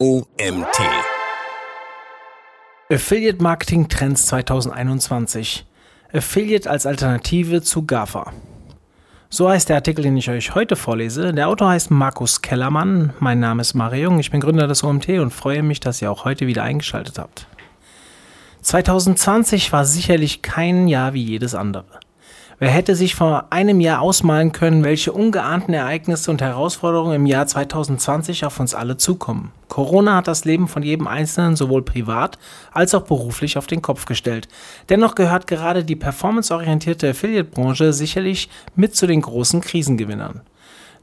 OMT. Affiliate Marketing Trends 2021. Affiliate als Alternative zu GAFA. So heißt der Artikel, den ich euch heute vorlese. Der Autor heißt Markus Kellermann. Mein Name ist Mario Jung. Ich bin Gründer des OMT und freue mich, dass ihr auch heute wieder eingeschaltet habt. 2020 war sicherlich kein Jahr wie jedes andere. Wer hätte sich vor einem Jahr ausmalen können, welche ungeahnten Ereignisse und Herausforderungen im Jahr 2020 auf uns alle zukommen? Corona hat das Leben von jedem Einzelnen sowohl privat als auch beruflich auf den Kopf gestellt. Dennoch gehört gerade die performanceorientierte Affiliate-Branche sicherlich mit zu den großen Krisengewinnern.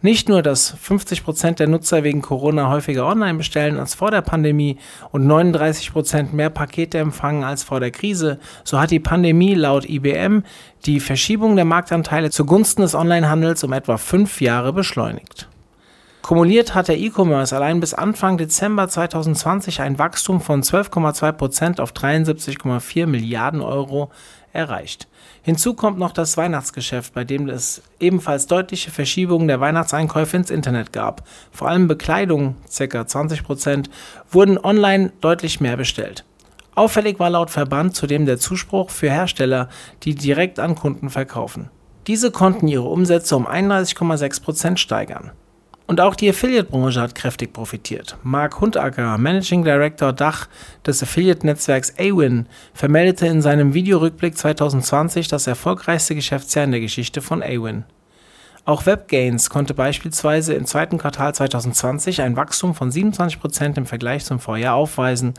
Nicht nur, dass 50% der Nutzer wegen Corona häufiger online bestellen als vor der Pandemie und 39% mehr Pakete empfangen als vor der Krise, so hat die Pandemie laut IBM die Verschiebung der Marktanteile zugunsten des Onlinehandels um etwa fünf Jahre beschleunigt. Kumuliert hat der E-Commerce allein bis Anfang Dezember 2020 ein Wachstum von 12,2% auf 73,4 Milliarden Euro erreicht. Hinzu kommt noch das Weihnachtsgeschäft, bei dem es ebenfalls deutliche Verschiebungen der Weihnachtseinkäufe ins Internet gab. Vor allem Bekleidung, ca. 20%, wurden online deutlich mehr bestellt. Auffällig war laut Verband zudem der Zuspruch für Hersteller, die direkt an Kunden verkaufen. Diese konnten ihre Umsätze um 31,6% steigern. Und auch die Affiliate-Branche hat kräftig profitiert. Mark Hundacker, Managing Director Dach des Affiliate-Netzwerks Awin, vermeldete in seinem Videorückblick 2020 das erfolgreichste Geschäftsjahr in der Geschichte von Awin. Auch WebGains konnte beispielsweise im zweiten Quartal 2020 ein Wachstum von 27% im Vergleich zum Vorjahr aufweisen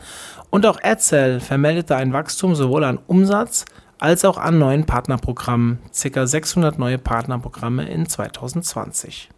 und auch AdSell vermeldete ein Wachstum sowohl an Umsatz als auch an neuen Partnerprogrammen, ca. 600 neue Partnerprogramme in 2020.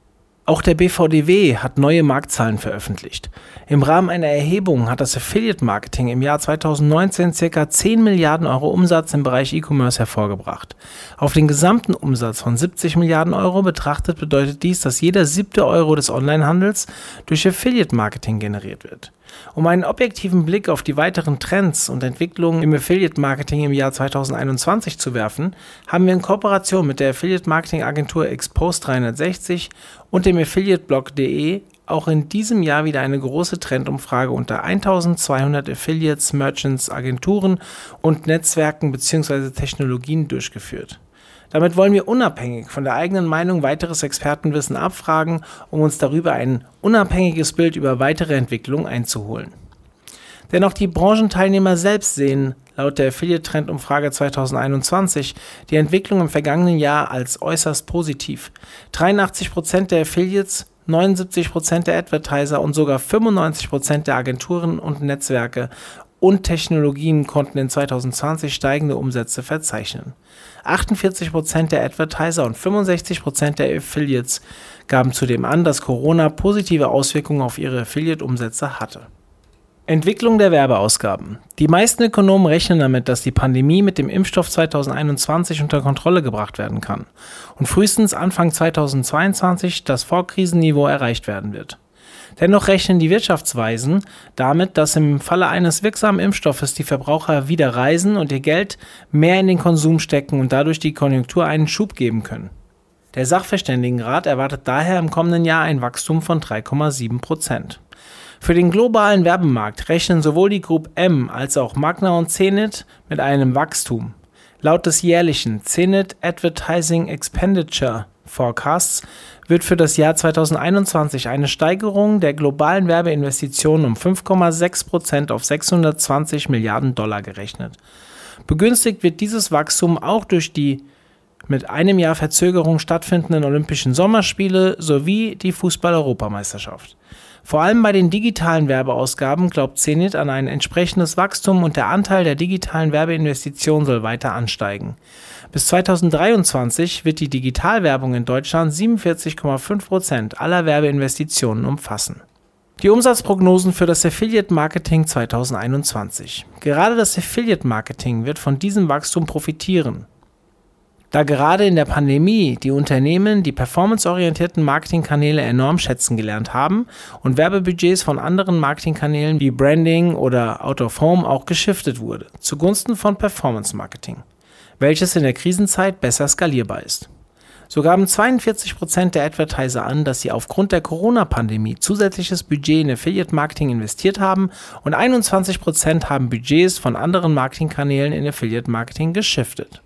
Auch der BVDW hat neue Marktzahlen veröffentlicht. Im Rahmen einer Erhebung hat das Affiliate Marketing im Jahr 2019 ca. 10 Milliarden Euro Umsatz im Bereich E-Commerce hervorgebracht. Auf den gesamten Umsatz von 70 Milliarden Euro betrachtet bedeutet dies, dass jeder siebte Euro des Onlinehandels durch Affiliate Marketing generiert wird. Um einen objektiven Blick auf die weiteren Trends und Entwicklungen im Affiliate Marketing im Jahr 2021 zu werfen, haben wir in Kooperation mit der Affiliate Marketing Agentur Expose 360 und dem Affiliateblog.de auch in diesem Jahr wieder eine große Trendumfrage unter 1200 Affiliates, Merchants, Agenturen und Netzwerken bzw. Technologien durchgeführt. Damit wollen wir unabhängig von der eigenen Meinung weiteres Expertenwissen abfragen, um uns darüber ein unabhängiges Bild über weitere Entwicklungen einzuholen. Denn auch die Branchenteilnehmer selbst sehen laut der Affiliate-Trend-Umfrage 2021 die Entwicklung im vergangenen Jahr als äußerst positiv. 83% der Affiliates 79% der Advertiser und sogar 95% der Agenturen und Netzwerke und Technologien konnten in 2020 steigende Umsätze verzeichnen. 48% der Advertiser und 65% der Affiliates gaben zudem an, dass Corona positive Auswirkungen auf ihre Affiliate-Umsätze hatte. Entwicklung der Werbeausgaben. Die meisten Ökonomen rechnen damit, dass die Pandemie mit dem Impfstoff 2021 unter Kontrolle gebracht werden kann und frühestens Anfang 2022 das Vorkrisenniveau erreicht werden wird. Dennoch rechnen die Wirtschaftsweisen damit, dass im Falle eines wirksamen Impfstoffes die Verbraucher wieder reisen und ihr Geld mehr in den Konsum stecken und dadurch die Konjunktur einen Schub geben können. Der Sachverständigenrat erwartet daher im kommenden Jahr ein Wachstum von 3,7 Prozent. Für den globalen Werbemarkt rechnen sowohl die Group M als auch Magna und Zenit mit einem Wachstum. Laut des jährlichen Zenit Advertising Expenditure Forecasts wird für das Jahr 2021 eine Steigerung der globalen Werbeinvestitionen um 5,6 Prozent auf 620 Milliarden Dollar gerechnet. Begünstigt wird dieses Wachstum auch durch die mit einem Jahr Verzögerung stattfindenden Olympischen Sommerspiele sowie die Fußball-Europameisterschaft. Vor allem bei den digitalen Werbeausgaben glaubt Zenit an ein entsprechendes Wachstum und der Anteil der digitalen Werbeinvestitionen soll weiter ansteigen. Bis 2023 wird die Digitalwerbung in Deutschland 47,5 Prozent aller Werbeinvestitionen umfassen. Die Umsatzprognosen für das Affiliate Marketing 2021. Gerade das Affiliate Marketing wird von diesem Wachstum profitieren. Da gerade in der Pandemie die Unternehmen die performanceorientierten Marketingkanäle enorm schätzen gelernt haben und Werbebudgets von anderen Marketingkanälen wie Branding oder Out of Home auch geschiftet wurde, zugunsten von Performance Marketing, welches in der Krisenzeit besser skalierbar ist. So gaben 42 Prozent der Advertiser an, dass sie aufgrund der Corona-Pandemie zusätzliches Budget in Affiliate-Marketing investiert haben und 21 Prozent haben Budgets von anderen Marketingkanälen in Affiliate-Marketing geschiftet.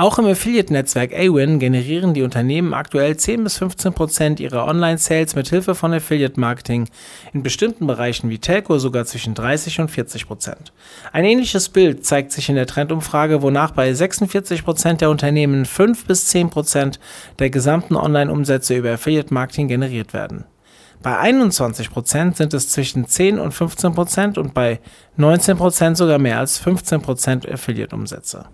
Auch im Affiliate-Netzwerk Awin generieren die Unternehmen aktuell 10 bis 15 Prozent ihrer Online-Sales mit Hilfe von Affiliate-Marketing, in bestimmten Bereichen wie Telco sogar zwischen 30 und 40 Prozent. Ein ähnliches Bild zeigt sich in der Trendumfrage, wonach bei 46 Prozent der Unternehmen 5 bis 10 Prozent der gesamten Online-Umsätze über Affiliate-Marketing generiert werden. Bei 21 Prozent sind es zwischen 10 und 15 Prozent und bei 19 Prozent sogar mehr als 15 Prozent Affiliate-Umsätze.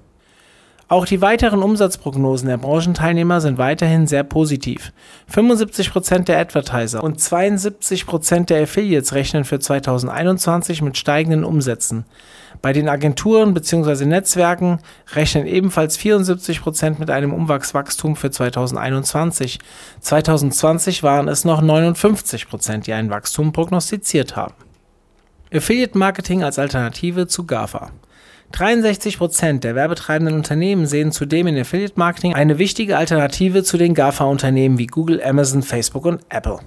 Auch die weiteren Umsatzprognosen der Branchenteilnehmer sind weiterhin sehr positiv. 75% der Advertiser und 72% der Affiliates rechnen für 2021 mit steigenden Umsätzen. Bei den Agenturen bzw. Netzwerken rechnen ebenfalls 74% mit einem Umwachswachstum für 2021. 2020 waren es noch 59%, die ein Wachstum prognostiziert haben. Affiliate Marketing als Alternative zu GAFA. 63% der werbetreibenden Unternehmen sehen zudem in Affiliate Marketing eine wichtige Alternative zu den GAFA-Unternehmen wie Google, Amazon, Facebook und Apple.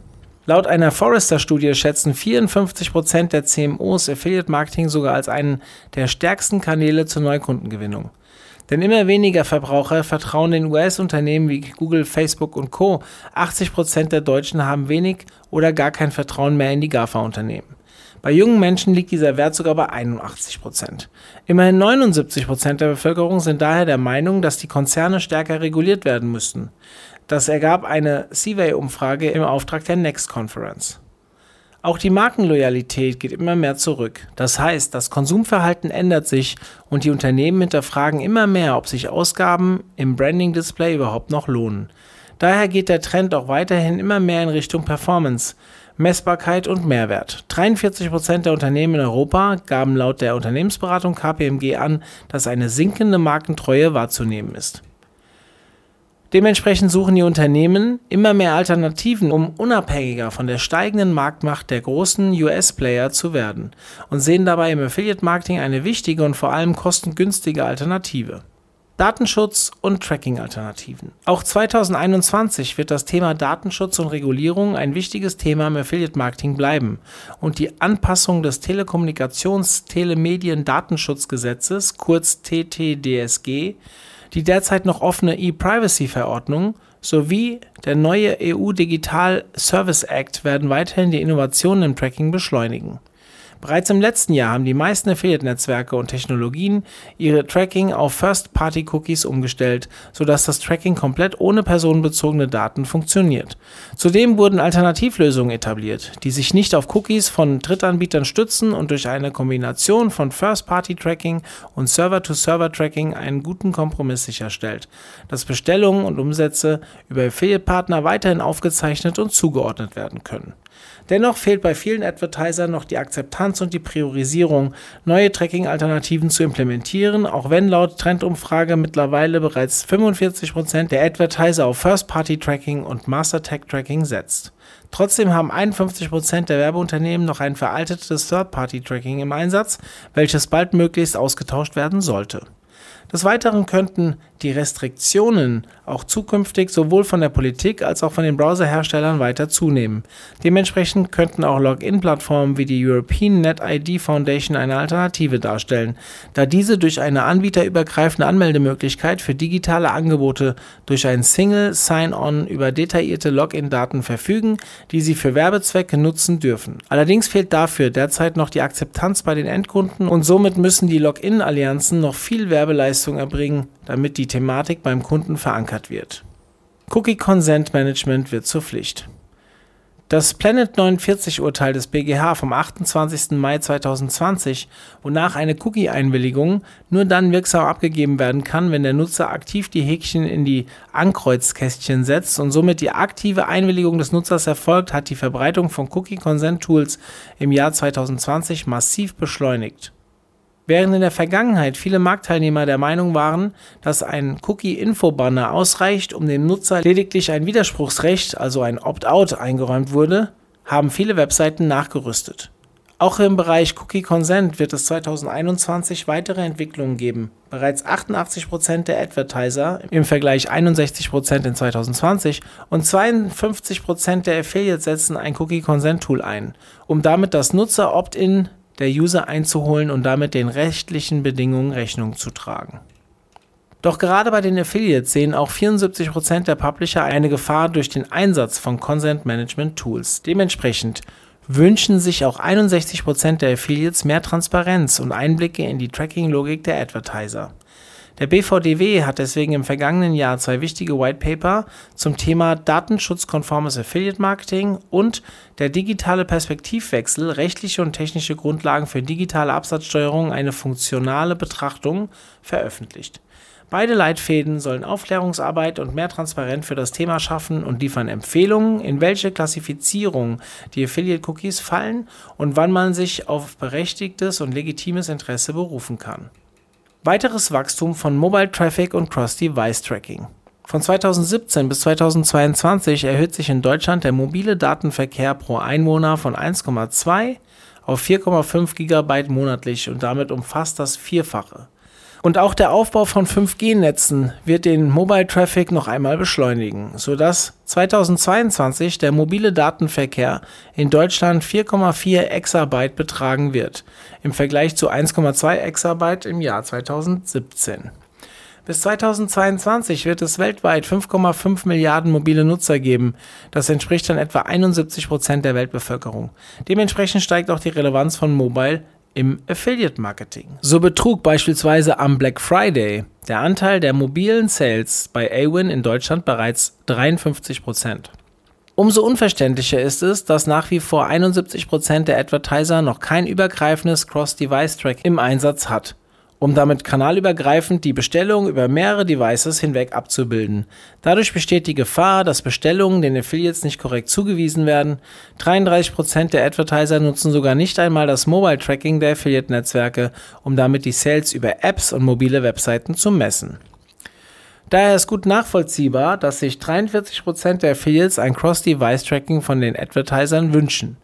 Laut einer Forrester-Studie schätzen 54% der CMOs Affiliate Marketing sogar als einen der stärksten Kanäle zur Neukundengewinnung. Denn immer weniger Verbraucher vertrauen den US-Unternehmen wie Google, Facebook und Co. 80% der Deutschen haben wenig oder gar kein Vertrauen mehr in die GAFA-Unternehmen. Bei jungen Menschen liegt dieser Wert sogar bei 81 Prozent. Immerhin 79 Prozent der Bevölkerung sind daher der Meinung, dass die Konzerne stärker reguliert werden müssten. Das ergab eine Seaway-Umfrage im Auftrag der Next Conference. Auch die Markenloyalität geht immer mehr zurück. Das heißt, das Konsumverhalten ändert sich und die Unternehmen hinterfragen immer mehr, ob sich Ausgaben im Branding-Display überhaupt noch lohnen. Daher geht der Trend auch weiterhin immer mehr in Richtung Performance. Messbarkeit und Mehrwert. 43 Prozent der Unternehmen in Europa gaben laut der Unternehmensberatung KPMG an, dass eine sinkende Markentreue wahrzunehmen ist. Dementsprechend suchen die Unternehmen immer mehr Alternativen, um unabhängiger von der steigenden Marktmacht der großen US-Player zu werden und sehen dabei im Affiliate-Marketing eine wichtige und vor allem kostengünstige Alternative. Datenschutz und Tracking-Alternativen. Auch 2021 wird das Thema Datenschutz und Regulierung ein wichtiges Thema im Affiliate-Marketing bleiben und die Anpassung des Telekommunikations-Telemedien-Datenschutzgesetzes, kurz TTDSG, die derzeit noch offene E-Privacy-Verordnung sowie der neue EU Digital Service Act werden weiterhin die Innovationen im Tracking beschleunigen. Bereits im letzten Jahr haben die meisten Affiliate-Netzwerke und Technologien ihre Tracking auf First-Party-Cookies umgestellt, sodass das Tracking komplett ohne personenbezogene Daten funktioniert. Zudem wurden Alternativlösungen etabliert, die sich nicht auf Cookies von Drittanbietern stützen und durch eine Kombination von First-Party-Tracking und Server-to-Server-Tracking einen guten Kompromiss sicherstellt, dass Bestellungen und Umsätze über Affiliate-Partner weiterhin aufgezeichnet und zugeordnet werden können. Dennoch fehlt bei vielen Advertisern noch die Akzeptanz und die Priorisierung, neue Tracking-Alternativen zu implementieren, auch wenn laut Trendumfrage mittlerweile bereits 45% der Advertiser auf First-Party-Tracking und Master-Tag-Tracking setzt. Trotzdem haben 51% der Werbeunternehmen noch ein veraltetes Third-Party-Tracking im Einsatz, welches bald möglichst ausgetauscht werden sollte. Des Weiteren könnten die Restriktionen auch zukünftig sowohl von der Politik als auch von den Browserherstellern weiter zunehmen. Dementsprechend könnten auch Login-Plattformen wie die European Net ID Foundation eine Alternative darstellen, da diese durch eine anbieterübergreifende Anmeldemöglichkeit für digitale Angebote durch ein Single Sign-On über detaillierte Login-Daten verfügen, die sie für Werbezwecke nutzen dürfen. Allerdings fehlt dafür derzeit noch die Akzeptanz bei den Endkunden und somit müssen die Login-Allianzen noch viel Werbeleistung erbringen, damit die Thematik beim Kunden verankert wird. Cookie Consent Management wird zur Pflicht. Das Planet 49 Urteil des BGH vom 28. Mai 2020, wonach eine Cookie-Einwilligung nur dann wirksam abgegeben werden kann, wenn der Nutzer aktiv die Häkchen in die Ankreuzkästchen setzt und somit die aktive Einwilligung des Nutzers erfolgt, hat die Verbreitung von Cookie-Consent-Tools im Jahr 2020 massiv beschleunigt. Während in der Vergangenheit viele Marktteilnehmer der Meinung waren, dass ein Cookie-Info-Banner ausreicht, um dem Nutzer lediglich ein Widerspruchsrecht, also ein Opt-out, eingeräumt wurde, haben viele Webseiten nachgerüstet. Auch im Bereich Cookie Consent wird es 2021 weitere Entwicklungen geben. Bereits 88% der Advertiser im Vergleich 61% in 2020 und 52% der Affiliates setzen ein Cookie Consent Tool ein, um damit das Nutzer Opt-in der User einzuholen und damit den rechtlichen Bedingungen Rechnung zu tragen. Doch gerade bei den Affiliates sehen auch 74% der Publisher eine Gefahr durch den Einsatz von Consent Management Tools. Dementsprechend wünschen sich auch 61% der Affiliates mehr Transparenz und Einblicke in die Tracking-Logik der Advertiser. Der BVDW hat deswegen im vergangenen Jahr zwei wichtige White Paper zum Thema datenschutzkonformes Affiliate Marketing und der digitale Perspektivwechsel, rechtliche und technische Grundlagen für digitale Absatzsteuerung eine funktionale Betrachtung veröffentlicht. Beide Leitfäden sollen Aufklärungsarbeit und mehr Transparenz für das Thema schaffen und liefern Empfehlungen, in welche Klassifizierung die Affiliate-Cookies fallen und wann man sich auf berechtigtes und legitimes Interesse berufen kann. Weiteres Wachstum von Mobile Traffic und Cross-Device Tracking. Von 2017 bis 2022 erhöht sich in Deutschland der mobile Datenverkehr pro Einwohner von 1,2 auf 4,5 GB monatlich und damit umfasst das Vierfache. Und auch der Aufbau von 5G-Netzen wird den Mobile Traffic noch einmal beschleunigen, sodass 2022 der mobile Datenverkehr in Deutschland 4,4 Exabyte betragen wird, im Vergleich zu 1,2 Exabyte im Jahr 2017. Bis 2022 wird es weltweit 5,5 Milliarden mobile Nutzer geben. Das entspricht dann etwa 71 Prozent der Weltbevölkerung. Dementsprechend steigt auch die Relevanz von Mobile im Affiliate Marketing. So betrug beispielsweise am Black Friday der Anteil der mobilen Sales bei Awin in Deutschland bereits 53 Prozent. Umso unverständlicher ist es, dass nach wie vor 71 Prozent der Advertiser noch kein übergreifendes Cross-Device-Track im Einsatz hat um damit kanalübergreifend die Bestellung über mehrere Devices hinweg abzubilden. Dadurch besteht die Gefahr, dass Bestellungen den Affiliates nicht korrekt zugewiesen werden. 33% der Advertiser nutzen sogar nicht einmal das Mobile Tracking der Affiliate-Netzwerke, um damit die Sales über Apps und mobile Webseiten zu messen. Daher ist gut nachvollziehbar, dass sich 43% der Affiliates ein Cross-Device-Tracking von den Advertisern wünschen.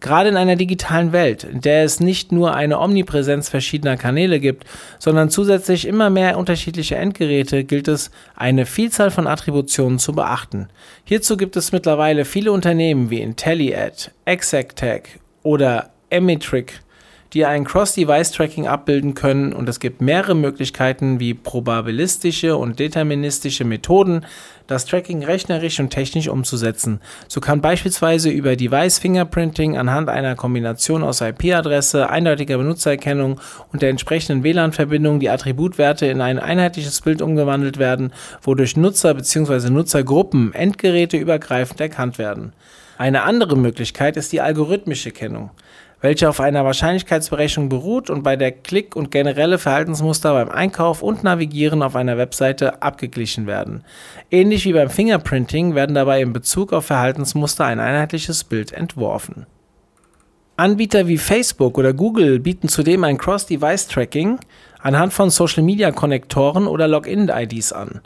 Gerade in einer digitalen Welt, in der es nicht nur eine Omnipräsenz verschiedener Kanäle gibt, sondern zusätzlich immer mehr unterschiedliche Endgeräte, gilt es, eine Vielzahl von Attributionen zu beachten. Hierzu gibt es mittlerweile viele Unternehmen wie IntelliAd, Exactech oder Emitric, die ein Cross-Device-Tracking abbilden können und es gibt mehrere Möglichkeiten wie probabilistische und deterministische Methoden, das Tracking rechnerisch und technisch umzusetzen. So kann beispielsweise über Device Fingerprinting anhand einer Kombination aus IP-Adresse, eindeutiger Benutzererkennung und der entsprechenden WLAN-Verbindung die Attributwerte in ein einheitliches Bild umgewandelt werden, wodurch Nutzer bzw. Nutzergruppen endgeräteübergreifend erkannt werden. Eine andere Möglichkeit ist die algorithmische Kennung welche auf einer Wahrscheinlichkeitsberechnung beruht und bei der Klick- und generelle Verhaltensmuster beim Einkauf und Navigieren auf einer Webseite abgeglichen werden. Ähnlich wie beim Fingerprinting werden dabei in Bezug auf Verhaltensmuster ein einheitliches Bild entworfen. Anbieter wie Facebook oder Google bieten zudem ein Cross-Device-Tracking anhand von Social-Media-Konnektoren oder Login-IDs an.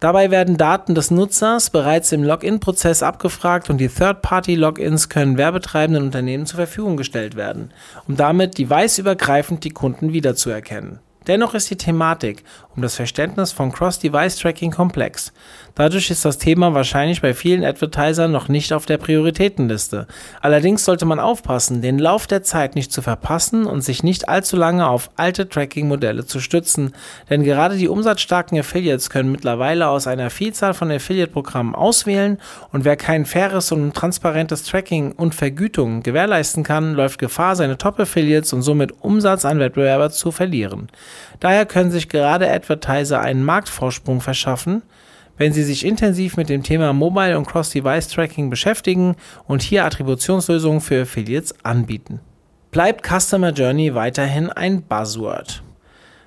Dabei werden Daten des Nutzers bereits im Login-Prozess abgefragt und die Third-Party-Logins können werbetreibenden Unternehmen zur Verfügung gestellt werden, um damit deviceübergreifend die Kunden wiederzuerkennen. Dennoch ist die Thematik um das Verständnis von Cross-Device-Tracking komplex. Dadurch ist das Thema wahrscheinlich bei vielen Advertisern noch nicht auf der Prioritätenliste. Allerdings sollte man aufpassen, den Lauf der Zeit nicht zu verpassen und sich nicht allzu lange auf alte Tracking-Modelle zu stützen, denn gerade die umsatzstarken Affiliates können mittlerweile aus einer Vielzahl von Affiliate-Programmen auswählen und wer kein faires und transparentes Tracking und Vergütung gewährleisten kann, läuft Gefahr, seine Top-Affiliates und somit Umsatz an Wettbewerber zu verlieren. Daher können sich gerade Advertiser einen Marktvorsprung verschaffen, wenn sie sich intensiv mit dem Thema Mobile und Cross-Device-Tracking beschäftigen und hier Attributionslösungen für Affiliates anbieten. Bleibt Customer Journey weiterhin ein Buzzword?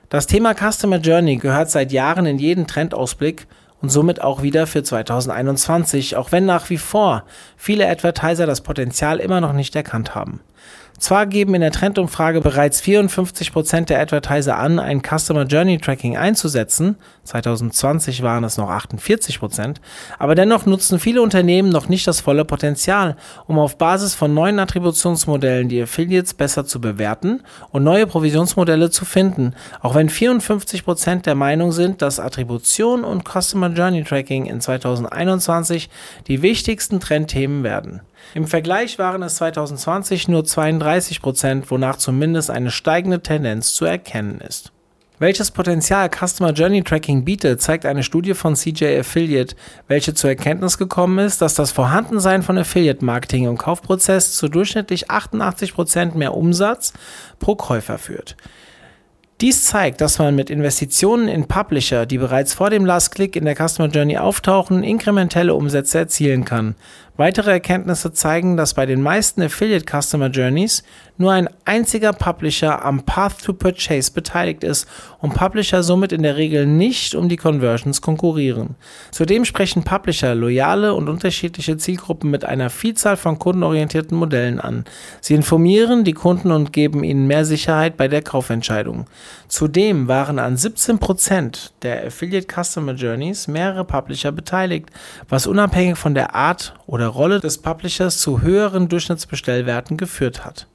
Das Thema Customer Journey gehört seit Jahren in jeden Trendausblick und somit auch wieder für 2021, auch wenn nach wie vor viele Advertiser das Potenzial immer noch nicht erkannt haben. Zwar geben in der Trendumfrage bereits 54% der Advertiser an, ein Customer Journey Tracking einzusetzen, 2020 waren es noch 48%, aber dennoch nutzen viele Unternehmen noch nicht das volle Potenzial, um auf Basis von neuen Attributionsmodellen die Affiliates besser zu bewerten und neue Provisionsmodelle zu finden, auch wenn 54% der Meinung sind, dass Attribution und Customer Journey Tracking in 2021 die wichtigsten Trendthemen werden. Im Vergleich waren es 2020 nur 32 Prozent, wonach zumindest eine steigende Tendenz zu erkennen ist. Welches Potenzial Customer Journey Tracking bietet, zeigt eine Studie von CJ Affiliate, welche zur Erkenntnis gekommen ist, dass das Vorhandensein von Affiliate Marketing im Kaufprozess zu durchschnittlich 88 Prozent mehr Umsatz pro Käufer führt. Dies zeigt, dass man mit Investitionen in Publisher, die bereits vor dem Last Click in der Customer Journey auftauchen, inkrementelle Umsätze erzielen kann. Weitere Erkenntnisse zeigen, dass bei den meisten Affiliate Customer Journeys nur ein einziger Publisher am Path to Purchase beteiligt ist und Publisher somit in der Regel nicht um die Conversions konkurrieren. Zudem sprechen Publisher loyale und unterschiedliche Zielgruppen mit einer Vielzahl von kundenorientierten Modellen an. Sie informieren die Kunden und geben ihnen mehr Sicherheit bei der Kaufentscheidung. Zudem waren an 17% der Affiliate Customer Journeys mehrere Publisher beteiligt, was unabhängig von der Art oder oder Rolle des Publishers zu höheren Durchschnittsbestellwerten geführt hat.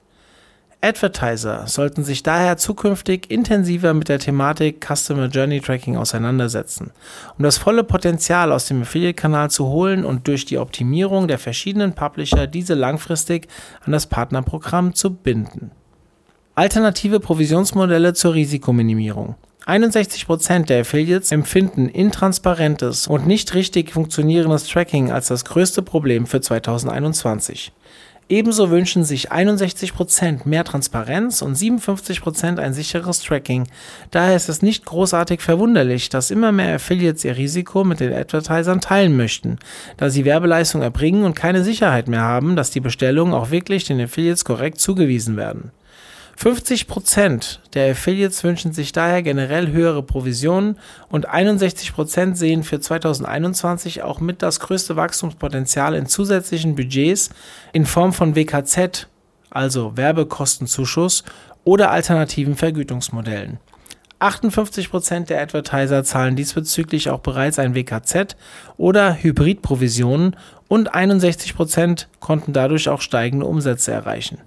Advertiser sollten sich daher zukünftig intensiver mit der Thematik Customer Journey Tracking auseinandersetzen, um das volle Potenzial aus dem Affiliate-Kanal zu holen und durch die Optimierung der verschiedenen Publisher diese langfristig an das Partnerprogramm zu binden. Alternative Provisionsmodelle zur Risikominimierung. 61% der Affiliates empfinden intransparentes und nicht richtig funktionierendes Tracking als das größte Problem für 2021. Ebenso wünschen sich 61% mehr Transparenz und 57% ein sicheres Tracking. Daher ist es nicht großartig verwunderlich, dass immer mehr Affiliates ihr Risiko mit den Advertisern teilen möchten, da sie Werbeleistung erbringen und keine Sicherheit mehr haben, dass die Bestellungen auch wirklich den Affiliates korrekt zugewiesen werden. 50% der Affiliates wünschen sich daher generell höhere Provisionen und 61% sehen für 2021 auch mit das größte Wachstumspotenzial in zusätzlichen Budgets in Form von WKZ, also Werbekostenzuschuss oder alternativen Vergütungsmodellen. 58% der Advertiser zahlen diesbezüglich auch bereits ein WKZ oder Hybridprovisionen und 61% konnten dadurch auch steigende Umsätze erreichen.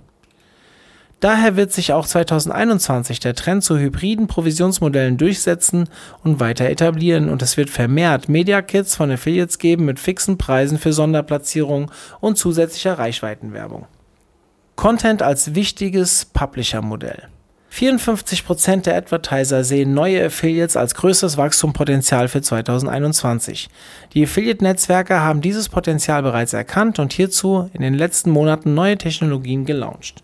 Daher wird sich auch 2021 der Trend zu hybriden Provisionsmodellen durchsetzen und weiter etablieren und es wird vermehrt Media Kits von Affiliates geben mit fixen Preisen für Sonderplatzierungen und zusätzlicher Reichweitenwerbung. Content als wichtiges Publisher-Modell. 54% der Advertiser sehen neue Affiliates als größtes Wachstumspotenzial für 2021. Die Affiliate-Netzwerke haben dieses Potenzial bereits erkannt und hierzu in den letzten Monaten neue Technologien gelauncht.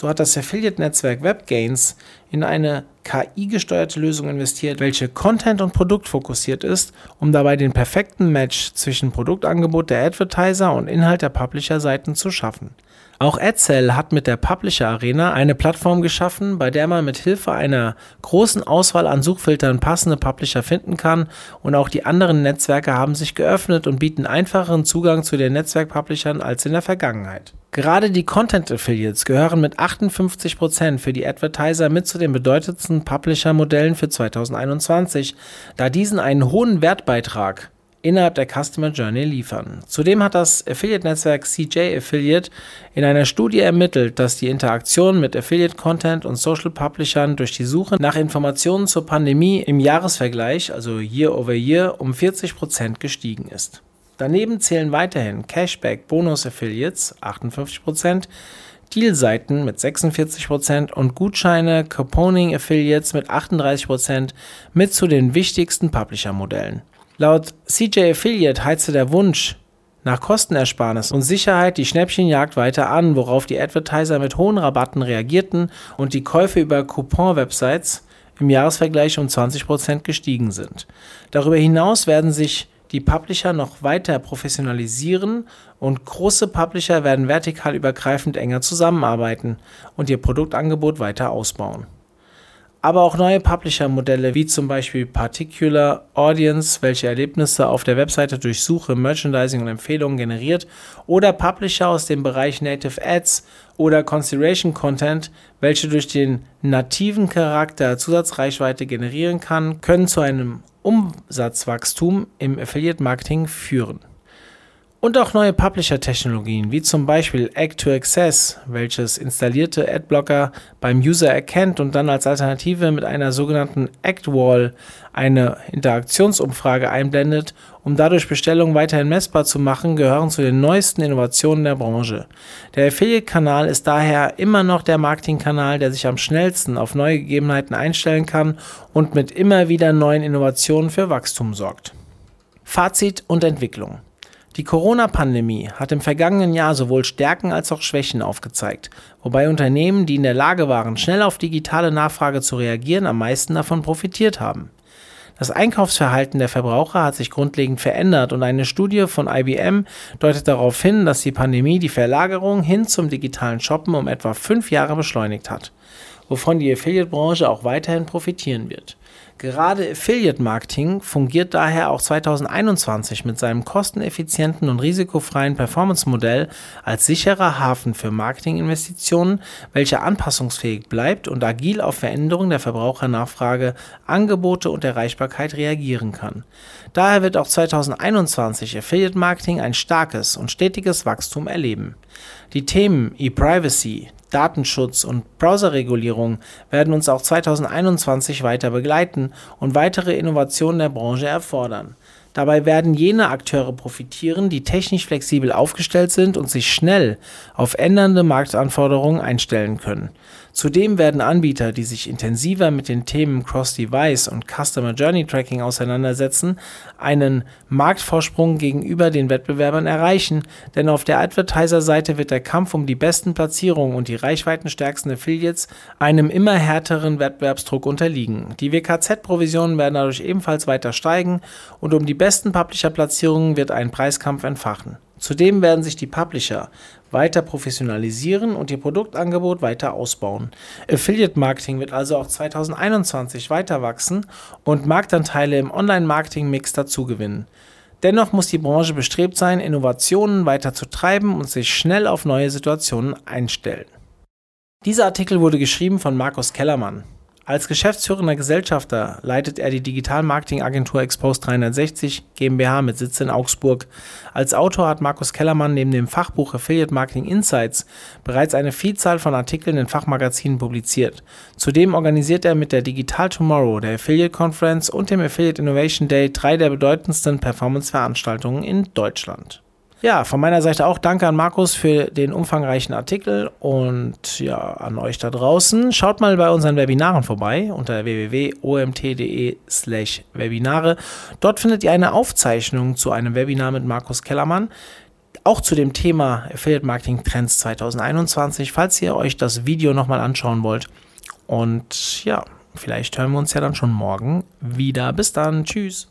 So hat das Affiliate-Netzwerk WebGains in eine KI-gesteuerte Lösung investiert, welche Content- und Produkt fokussiert ist, um dabei den perfekten Match zwischen Produktangebot der Advertiser und Inhalt der Publisher-Seiten zu schaffen. Auch AdSell hat mit der Publisher Arena eine Plattform geschaffen, bei der man mit Hilfe einer großen Auswahl an Suchfiltern passende Publisher finden kann und auch die anderen Netzwerke haben sich geöffnet und bieten einfacheren Zugang zu den Netzwerkpublishern als in der Vergangenheit. Gerade die Content Affiliates gehören mit 58% für die Advertiser mit zu den bedeutendsten Publisher-Modellen für 2021, da diesen einen hohen Wertbeitrag innerhalb der Customer Journey liefern. Zudem hat das Affiliate-Netzwerk CJ Affiliate in einer Studie ermittelt, dass die Interaktion mit Affiliate-Content und Social-Publishern durch die Suche nach Informationen zur Pandemie im Jahresvergleich, also Year over Year, um 40% gestiegen ist. Daneben zählen weiterhin Cashback Bonus Affiliates 58%, Deal-Seiten mit 46% und Gutscheine Couponing Affiliates mit 38% mit zu den wichtigsten Publisher-Modellen. Laut CJ Affiliate heizte der Wunsch nach Kostenersparnis und Sicherheit die Schnäppchenjagd weiter an, worauf die Advertiser mit hohen Rabatten reagierten und die Käufe über Coupon-Websites im Jahresvergleich um 20% gestiegen sind. Darüber hinaus werden sich die Publisher noch weiter professionalisieren und große Publisher werden vertikal übergreifend enger zusammenarbeiten und ihr Produktangebot weiter ausbauen. Aber auch neue Publisher-Modelle wie zum Beispiel Particular Audience, welche Erlebnisse auf der Webseite durch Suche, Merchandising und Empfehlungen generiert, oder Publisher aus dem Bereich Native Ads oder Consideration Content, welche durch den nativen Charakter Zusatzreichweite generieren kann, können zu einem Umsatzwachstum im Affiliate Marketing führen. Und auch neue Publisher-Technologien, wie zum Beispiel Act-to-Access, welches installierte Adblocker beim User erkennt und dann als Alternative mit einer sogenannten Act-Wall eine Interaktionsumfrage einblendet, um dadurch Bestellungen weiterhin messbar zu machen, gehören zu den neuesten Innovationen der Branche. Der Affiliate-Kanal ist daher immer noch der Marketingkanal, der sich am schnellsten auf neue Gegebenheiten einstellen kann und mit immer wieder neuen Innovationen für Wachstum sorgt. Fazit und Entwicklung. Die Corona-Pandemie hat im vergangenen Jahr sowohl Stärken als auch Schwächen aufgezeigt, wobei Unternehmen, die in der Lage waren, schnell auf digitale Nachfrage zu reagieren, am meisten davon profitiert haben. Das Einkaufsverhalten der Verbraucher hat sich grundlegend verändert und eine Studie von IBM deutet darauf hin, dass die Pandemie die Verlagerung hin zum digitalen Shoppen um etwa fünf Jahre beschleunigt hat, wovon die Affiliate-Branche auch weiterhin profitieren wird. Gerade Affiliate Marketing fungiert daher auch 2021 mit seinem kosteneffizienten und risikofreien Performance-Modell als sicherer Hafen für Marketinginvestitionen, welcher anpassungsfähig bleibt und agil auf Veränderungen der Verbrauchernachfrage, Angebote und Erreichbarkeit reagieren kann. Daher wird auch 2021 Affiliate Marketing ein starkes und stetiges Wachstum erleben. Die Themen E-Privacy, Datenschutz und Browserregulierung werden uns auch 2021 weiter begleiten und weitere Innovationen der Branche erfordern. Dabei werden jene Akteure profitieren, die technisch flexibel aufgestellt sind und sich schnell auf ändernde Marktanforderungen einstellen können. Zudem werden Anbieter, die sich intensiver mit den Themen Cross-Device und Customer Journey Tracking auseinandersetzen, einen Marktvorsprung gegenüber den Wettbewerbern erreichen, denn auf der Advertiser-Seite wird der Kampf um die besten Platzierungen und die reichweitenstärksten Affiliates einem immer härteren Wettbewerbsdruck unterliegen. Die WKZ-Provisionen werden dadurch ebenfalls weiter steigen und um die besten Publisher-Platzierungen wird ein Preiskampf entfachen. Zudem werden sich die Publisher weiter professionalisieren und ihr Produktangebot weiter ausbauen. Affiliate Marketing wird also auch 2021 weiter wachsen und Marktanteile im Online-Marketing-Mix dazugewinnen. Dennoch muss die Branche bestrebt sein, Innovationen weiter zu treiben und sich schnell auf neue Situationen einstellen. Dieser Artikel wurde geschrieben von Markus Kellermann. Als geschäftsführender Gesellschafter leitet er die Digital-Marketing-Agentur Expose 360 GmbH mit Sitz in Augsburg. Als Autor hat Markus Kellermann neben dem Fachbuch Affiliate Marketing Insights bereits eine Vielzahl von Artikeln in Fachmagazinen publiziert. Zudem organisiert er mit der Digital Tomorrow, der Affiliate Conference und dem Affiliate Innovation Day drei der bedeutendsten Performance-Veranstaltungen in Deutschland. Ja, von meiner Seite auch danke an Markus für den umfangreichen Artikel und ja, an euch da draußen. Schaut mal bei unseren Webinaren vorbei unter www.omt.de/slash Webinare. Dort findet ihr eine Aufzeichnung zu einem Webinar mit Markus Kellermann. Auch zu dem Thema Affiliate Marketing Trends 2021, falls ihr euch das Video nochmal anschauen wollt. Und ja, vielleicht hören wir uns ja dann schon morgen wieder. Bis dann. Tschüss.